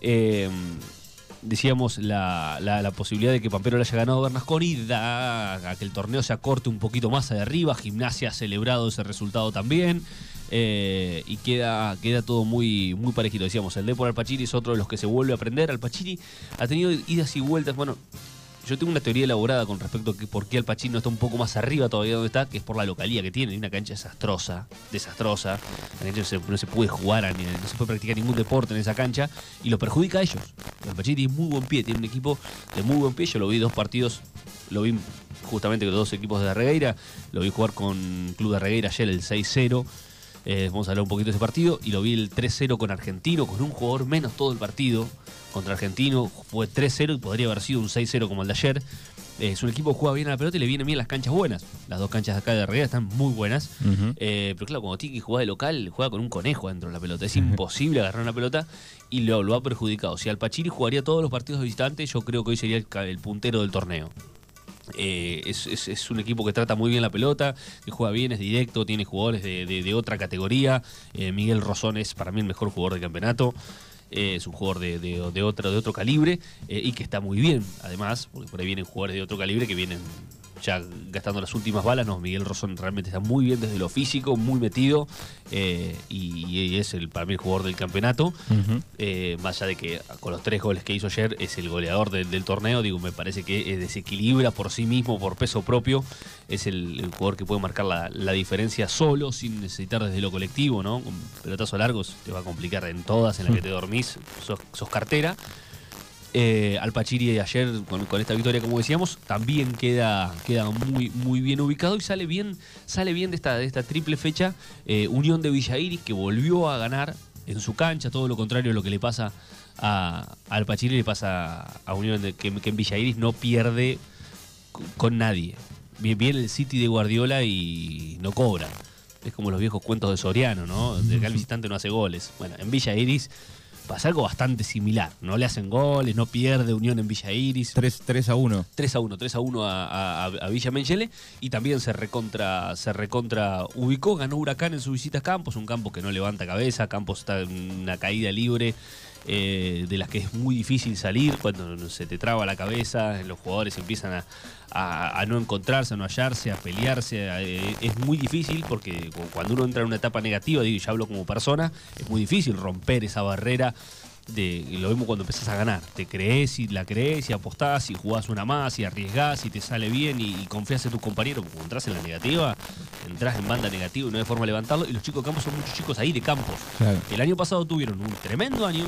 Eh, decíamos la, la- posibilidad de que Pampero le haya ganado Bernasconi da a que el torneo se acorte un poquito más de arriba. Gimnasia ha celebrado ese resultado también. eh, y queda, queda todo muy, muy parejito. Decíamos, el Depor Alpachiri es otro de los que se vuelve a aprender. Alpachiri ha tenido idas y vueltas. Bueno, yo tengo una teoría elaborada con respecto a que por qué Alpachiri no está un poco más arriba todavía donde está, que es por la localía que tiene. Una cancha desastrosa, desastrosa. La cancha no se, puede jugar, a no se puede practicar ningún deporte en esa cancha y lo perjudica a ellos. Alpachiri tiene muy buen pie, tiene un equipo de muy buen pie. Yo lo vi dos partidos, lo vi justamente con los dos equipos de Regueira. Lo vi jugar con Club de Regueira ayer el 6-0. Eh, vamos a hablar un poquito de ese partido. Y lo vi el 3-0 con Argentino, con un jugador menos todo el partido. Contra Argentino fue 3-0 y podría haber sido un 6-0 como el de ayer. Eh, es un equipo que juega bien a la pelota y le vienen bien las canchas buenas. Las dos canchas de acá de Reguera están muy buenas. Eh, pero claro, cuando tiene que jugar de local, juega con un conejo dentro de la pelota. Es imposible agarrar una pelota y lo, lo ha perjudicado. Si Alpachiri jugaría todos los partidos de visitante, yo creo que hoy sería el puntero del torneo. Eh, es, es- un equipo que trata muy bien la pelota, que juega bien, es directo, tiene jugadores de, de- otra categoría. Eh, Miguel Rosón es para mí el mejor jugador del campeonato. Eh, es un jugador de, de- otro, de otro calibre y que está muy bien, además, porque por ahí vienen jugadores de otro calibre que vienen ya gastando las últimas balas. No, Miguel Rosón realmente está muy bien desde lo físico, muy metido eh, y, y es el, para mí el jugador del campeonato. Eh, más allá de que con los tres goles que hizo ayer es el goleador del, del torneo, digo, me parece que eh, desequilibra por sí mismo, por peso propio, es el, el jugador que puede marcar la, la diferencia solo, sin necesitar desde lo colectivo, ¿no? Con pelotazos largos te va a complicar en todas, en las que te dormís, sos, sos cartera. Eh, Alpachiri ayer con, con esta victoria, como decíamos, también queda, queda muy, muy bien ubicado y sale bien, sale bien de esta, de esta triple fecha. eh, Unión de Villa Iris que volvió a ganar en su cancha, todo lo contrario a lo que le pasa a, a Alpachiri, le pasa a Unión de, que, que en Villa Iris no pierde con, nadie. Bien el City de Guardiola y no cobra. Es como los viejos cuentos de Soriano, ¿no? De que el visitante no hace goles. Bueno, en Villa Iris pasa algo bastante similar. No le hacen goles, no pierde Unión en Villa Iris. 3, 3 a 1. 3 a 1, 3 a 1 a, a- a Villa Menchele y también se recontra, se recontra ubicó, ganó Huracán en su visita a Campos, un campo que no levanta cabeza, Campos está en una caída libre eh, de las que es muy difícil salir cuando se te traba la cabeza, los jugadores empiezan a, no encontrarse, a no hallarse, a pelearse, eh, es muy difícil porque cu- cuando uno entra en una etapa negativa, digo, ya hablo como persona, es muy difícil romper esa barrera de, lo vemos cuando empezás a ganar. Te crees y la crees y apostás y jugás una más y arriesgás y te sale bien y, y confías en tus compañeros. Cuando entras en la negativa, entras en banda negativa y no hay forma de levantarlo. Y los chicos de campos son muchos chicos ahí de campos. Claro. El año pasado tuvieron un tremendo año,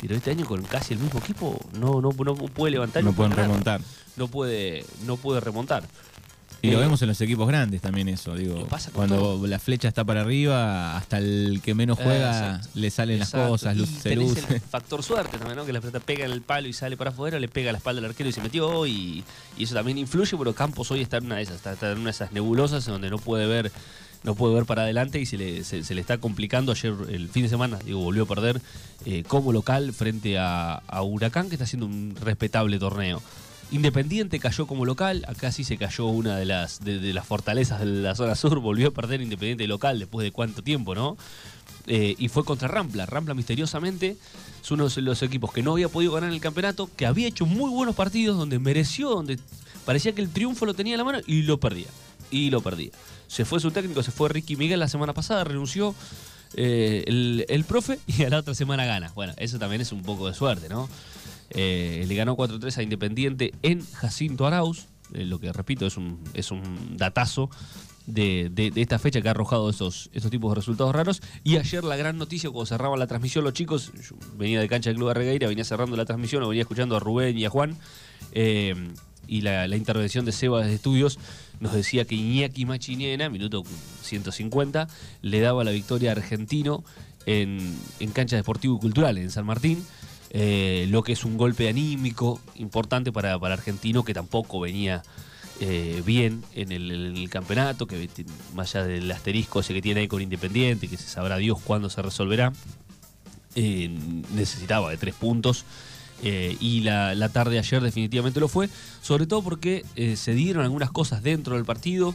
pero este año con casi el mismo equipo no, no, no puede levantar. y No puede pueden ganar. remontar. No puede, no puede remontar. Y lo vemos en los equipos grandes también eso, digo. Pasa Cuando la flecha está para arriba, hasta el que menos juega Exacto. le salen Exacto. las cosas, luz, se luce. el factor suerte también, ¿no? Que la pelota pega en el palo y sale para afuera, le pega a la espalda al arquero y se metió. Y, y eso también influye, pero Campos hoy está en una de esas, está, está en una de esas nebulosas en donde no puede ver, no puede ver para adelante y se le, se, se le está complicando. Ayer, el fin de semana, digo, volvió a perder eh, como local frente a, a Huracán, que está haciendo un respetable torneo. Independiente cayó como local, acá sí se cayó una de las, de, las fortalezas de la zona sur, volvió a perder Independiente local después de cuánto tiempo, ¿no? Eh, y fue contra Rampla. Rampla misteriosamente es uno de los equipos que no había podido ganar el campeonato, que había hecho muy buenos partidos, donde mereció, donde parecía que el triunfo lo tenía en la mano y lo perdía. Y lo perdía. Se fue su técnico, se fue Ricky Miguel la semana pasada, renunció eh, el, profe y a la otra semana gana. Bueno, eso también es un poco de suerte, ¿no? Eh, le ganó 4-3 a Independiente en Jacinto Arauz, eh, lo que repito es un, es un datazo de, de- esta fecha que ha arrojado esos, estos tipos de resultados raros. Y ayer la gran noticia, cuando cerraban la transmisión los chicos, yo venía de cancha del Club de Regueira, venía cerrando la transmisión, venía escuchando a Rubén y a Juan, y la, intervención de Seba desde estudios nos decía que Iñaki Machinena, minuto 150, le daba la victoria a Argentino en, en cancha deportivo y cultural, en San Martín. eh, lo que es un golpe anímico importante para, para Argentino, que tampoco venía eh, bien en el, campeonato, que más allá del asterisco ese que tiene ahí con Independiente, que se sabrá Dios cuándo se resolverá, eh, necesitaba de tres puntos. Eh, y la, la tarde de ayer definitivamente lo fue, sobre todo porque eh, se dieron algunas cosas dentro del partido.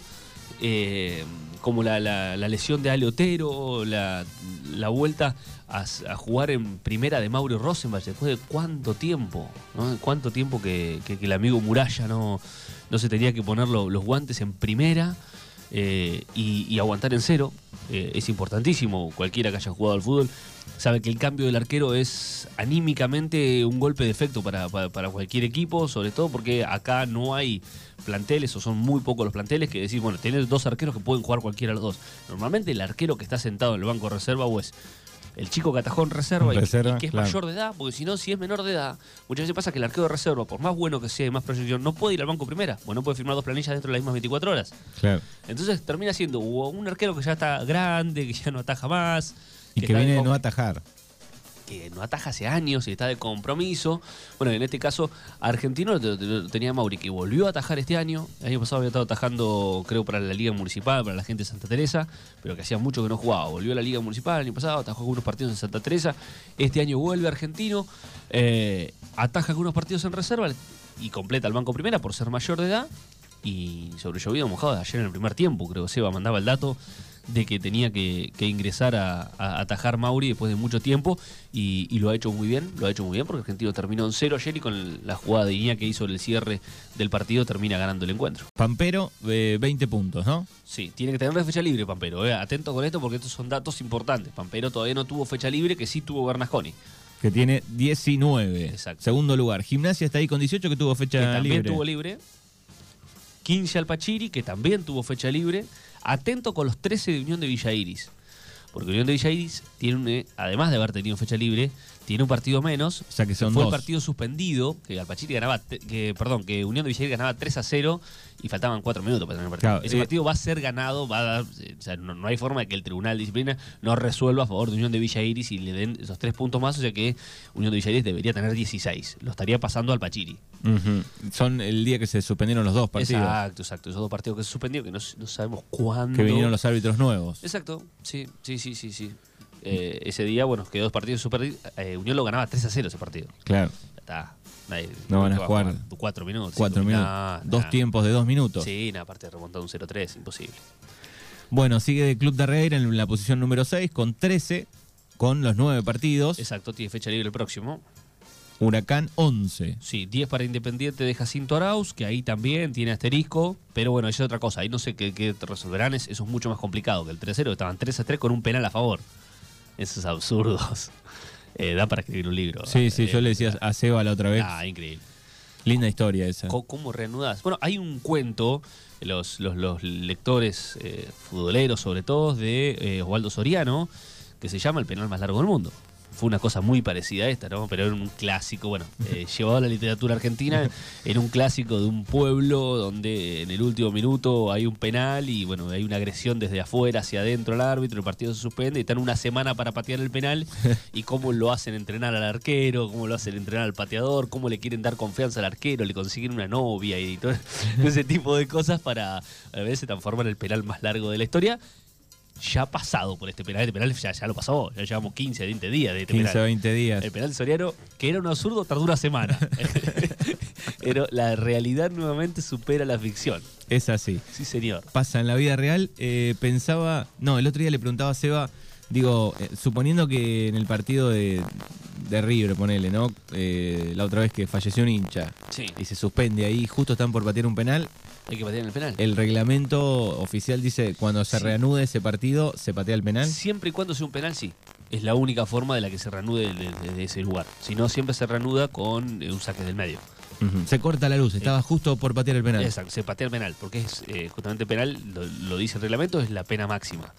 eh, como la, la- lesión de Ale Otero, la, vuelta a, jugar en primera de Mauro Rosenbach, después de cuánto tiempo. Cuánto tiempo que, que- que el amigo Muralla no, no se tenía que poner lo- los guantes en primera eh, y, aguantar en cero. Eh, es importantísimo, cualquiera que haya jugado al fútbol sabe que el cambio del arquero es anímicamente un golpe de efecto para, para- para cualquier equipo, sobre todo porque acá no hay planteles o son muy pocos los planteles que decís, bueno, tenés dos arqueros que pueden jugar cualquiera de los dos. Normalmente el arquero que está sentado en el banco de reserva o es el chico que atajó en reserva, y- Reserva, y, que es claro. mayor de edad, porque si no, si es menor de edad, muchas veces pasa que el arquero de reserva, por más bueno que sea y más proyección, no puede ir al banco primera, bueno, no puede firmar dos planillas dentro de las mismas 24 horas. Claro. Entonces termina siendo un arquero que ya está grande, que ya no ataja más. Y que está viene de no atajar. Que no ataja hace años y está de compromiso. Bueno, en este caso, Argentino lo, tenía Mauri, que volvió a atajar este año. El año pasado había estado atajando, creo, para la Liga Municipal, para la gente de Santa Teresa, pero que hacía mucho que no jugaba. Volvió a la Liga Municipal el año pasado, atajó algunos partidos en Santa Teresa. Este año vuelve Argentino, eh, ataja algunos partidos en reserva y completa el banco primera por ser mayor de edad. Y sobre llovido mojado ayer en el primer tiempo, creo que Seba mandaba el dato de que tenía que, que ingresar a, a atajar Mauri después de mucho tiempo y, y lo ha hecho muy bien, lo ha hecho muy bien porque Argentino terminó en cero ayer y con el- la jugada de Iña que hizo el cierre del partido termina ganando el encuentro. Pampero, eh, 20 puntos, ¿no? Sí, tiene que tener fecha libre Pampero, eh. atento con esto porque estos son datos importantes. Pampero todavía no tuvo fecha libre que sí tuvo Bernasconi, Que tiene 19. Exacto. Segundo lugar. Gimnasia está ahí con 18 que tuvo fecha que también libre. tuvo libre. 15 al Pachiri, que también tuvo fecha libre. Atento con los 13 de Unión de Villa Iris. Porque Unión de Villa Iris tiene, eh, además de haber tenido fecha libre, tiene un partido menos. O sea que son fue dos. el partido suspendido, que al Pachiri ganaba, que, perdón, que Unión de Villa Iris ganaba 3 a 0 y faltaban 4 minutos para terminar el partido. Claro, Ese eh, partido va a ser ganado, va a dar, eh, o sea, no, no hay forma de que el Tribunal de Disciplina no resuelva a favor de Unión de Villa Iris y le den esos 3 puntos más, o sea que Unión de Villa Iris debería tener 16. Lo estaría pasando al Pachiri. Ujú. Son el día que se suspendieron los dos partidos. Exacto, exacto. Esos dos partidos que se suspendieron, que no, no sabemos cuándo. Que vinieron los árbitros nuevos. Exacto, sí, sí, sí, sí, sí. Eh, ese día, bueno, quedó dos partidos suspendidos. Eh, Unión lo ganaba 3 a 0 ese partido. Claro. Ya está. Nadie- No van a jugar cuatro minutos. Cuatro minutos. Nah, dos nah. tiempos de dos minutos. Sí, nada, aparte de remontar un 0-3, imposible. Bueno, sigue Club de Reira en la posición número 6 con 13, con los 9 partidos. Exacto, tiene fecha libre el próximo. Huracán 11. Sí, 10 para Independiente de Jacinto Arauz, que ahí también tiene asterisco, pero bueno, eso es otra cosa. Ahí no sé qué, qué resolverán, es- eso es mucho más complicado que el 3-0, estaban 3-3 con un penal a favor. Esos absurdos. Eh, da para escribir un libro. Sí, sí, yo Eh, le decía a Seba la otra vez. Ah, increíble. Linda historia esa. ¿Cómo reanudas? Bueno, hay un cuento, los, los, los lectores eh, futboleros sobre todo, de eh, Osvaldo Soriano, que se llama El penal más largo del mundo. Fue una cosa muy parecida a esta, ¿no? Pero era un clásico, bueno, eh, llevado a la literatura argentina, era un clásico de un pueblo donde en el último minuto hay un penal y, bueno, hay una agresión desde afuera hacia adentro al árbitro, el partido se suspende y están una semana para patear el penal y cómo lo hacen entrenar al arquero, cómo lo hacen entrenar al pateador, cómo le quieren dar confianza al arquero, le consiguen una novia y todo ese tipo de cosas para a veces se transforma en el penal más largo de la historia. Ya ha pasado por este penal, este penal ya, ya lo pasó, ya llevamos 15, 20 días de este 15 o penal. 20 días. El penal de Soriano, que era un absurdo, tardó una semana. Pero la realidad nuevamente supera la ficción. Es así. Sí, señor. Pasa en la vida real. Eh, pensaba. No, el otro día le preguntaba a Seba. Digo, eh, suponiendo que en el partido de, de River, ponele, ¿no? Eh, la otra vez que falleció un hincha Sí. y se suspende ahí, justo están por patear un penal. Hay que patear en el penal. El reglamento oficial dice: cuando se Sí. reanude ese partido, se patea el penal. Siempre y cuando sea un penal, sí. Es la única forma de la que se reanude de, de- de ese lugar. Si no, siempre se reanuda con eh, un saque del medio. Se corta la luz, estaba justo por patear el penal. Exacto, se patea el penal, porque es eh, justamente penal, lo, lo dice el reglamento, es la pena máxima.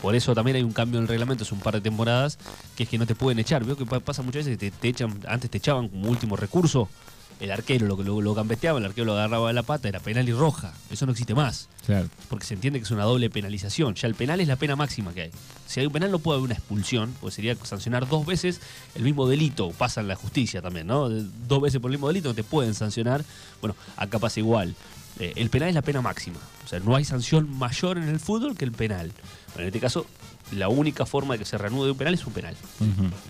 Por eso también hay un cambio en el reglamento, es un par de temporadas, que es que no te pueden echar. Veo que pa- pasa muchas veces que te, te echan, antes te echaban como último recurso, el arquero lo, lo, lo gambeteaba, el arquero lo agarraba de la pata, era penal y roja. Eso no existe más, Claro. porque se entiende que es una doble penalización. Ya el penal es la pena máxima que hay. Si hay un penal no puede haber una expulsión, pues sería sancionar dos veces el mismo delito. Pasa en la justicia también, ¿no? Dos veces por el mismo delito no te pueden sancionar. Bueno, acá pasa igual. Eh, el penal es la pena máxima. O sea, no hay sanción mayor en el fútbol que el penal. Bueno, en este caso, la única forma de que se reanude un penal es un penal.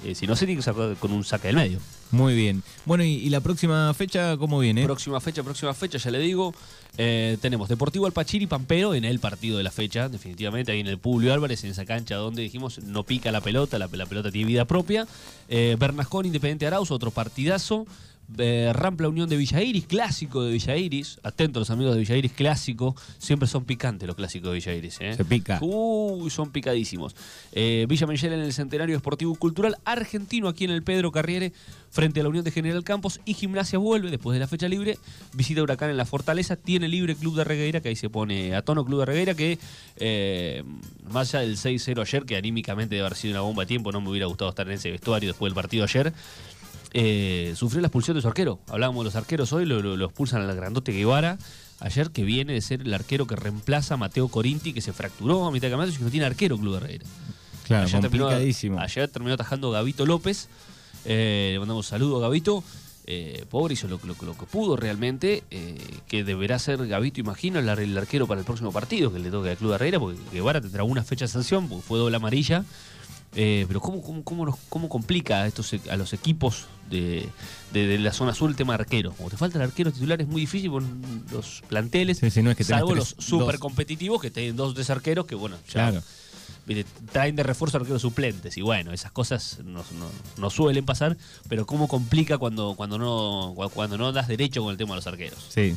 Eh, si no, se tiene que sacar con un saque del medio. Muy bien. Bueno, y, y la próxima fecha cómo viene? Próxima fecha, próxima fecha, ya le digo. Eh, tenemos Deportivo Alpachiri Pampero en el partido de la fecha, definitivamente, ahí en el Publio Álvarez, en esa cancha donde dijimos no pica la pelota, la, la pelota tiene vida propia. Eh, Bernascón Independiente Arauz, otro partidazo. Eh, Rampla Unión de Villa Iris, clásico de Villa Iris. Atentos los amigos de Villa Iris, clásico. Siempre son picantes los clásicos de Villa Iris. ¿eh? Se pica. Uy, son picadísimos. Eh, Villa Menchel en el Centenario Deportivo y Cultural Argentino, aquí en el Pedro Carriere, frente a la Unión de General Campos. Y Gimnasia vuelve después de la fecha libre. Visita Huracán en la Fortaleza. Tiene libre Club de Regueira, que ahí se pone a tono Club de Regueira, que eh, más allá del 6-0 ayer, que anímicamente debe haber sido una bomba de tiempo, no me hubiera gustado estar en ese vestuario después del partido ayer. Eh, sufrió la expulsión de su arquero. Hablábamos de los arqueros hoy, lo, lo- lo expulsan al grandote Guevara. Ayer que viene de ser el arquero que reemplaza a Mateo Corinti, que se fracturó a mitad de campeonato y que no tiene arquero Club de Herrera. Claro, ayer, terminó, complicadísimo. ayer terminó atajando Gavito López. Eh, le mandamos un saludo a Gavito. Eh, pobre hizo lo, lo- lo que pudo realmente. eh, que deberá ser Gavito, imagino, el, ar- el arquero para el próximo partido que le toque al Club de Herrera, porque Guevara tendrá una fecha de sanción, porque fue doble amarilla. Eh, pero ¿cómo, cómo, cómo, nos- cómo complica a, estos, e- a los equipos de, de- de la zona sur el tema arquero? Como te falta el arquero titular es muy difícil con los planteles, Sí, sí, no es que salvo tres- los super dos. competitivos que tienen dos o tres arqueros que, bueno, ya Claro. viste, traen de refuerzo arqueros suplentes. Y bueno, esas cosas no, no- no suelen pasar, pero cómo complica cuando, cuando, no, cuando no das derecho con el tema de los arqueros. Sí, sí.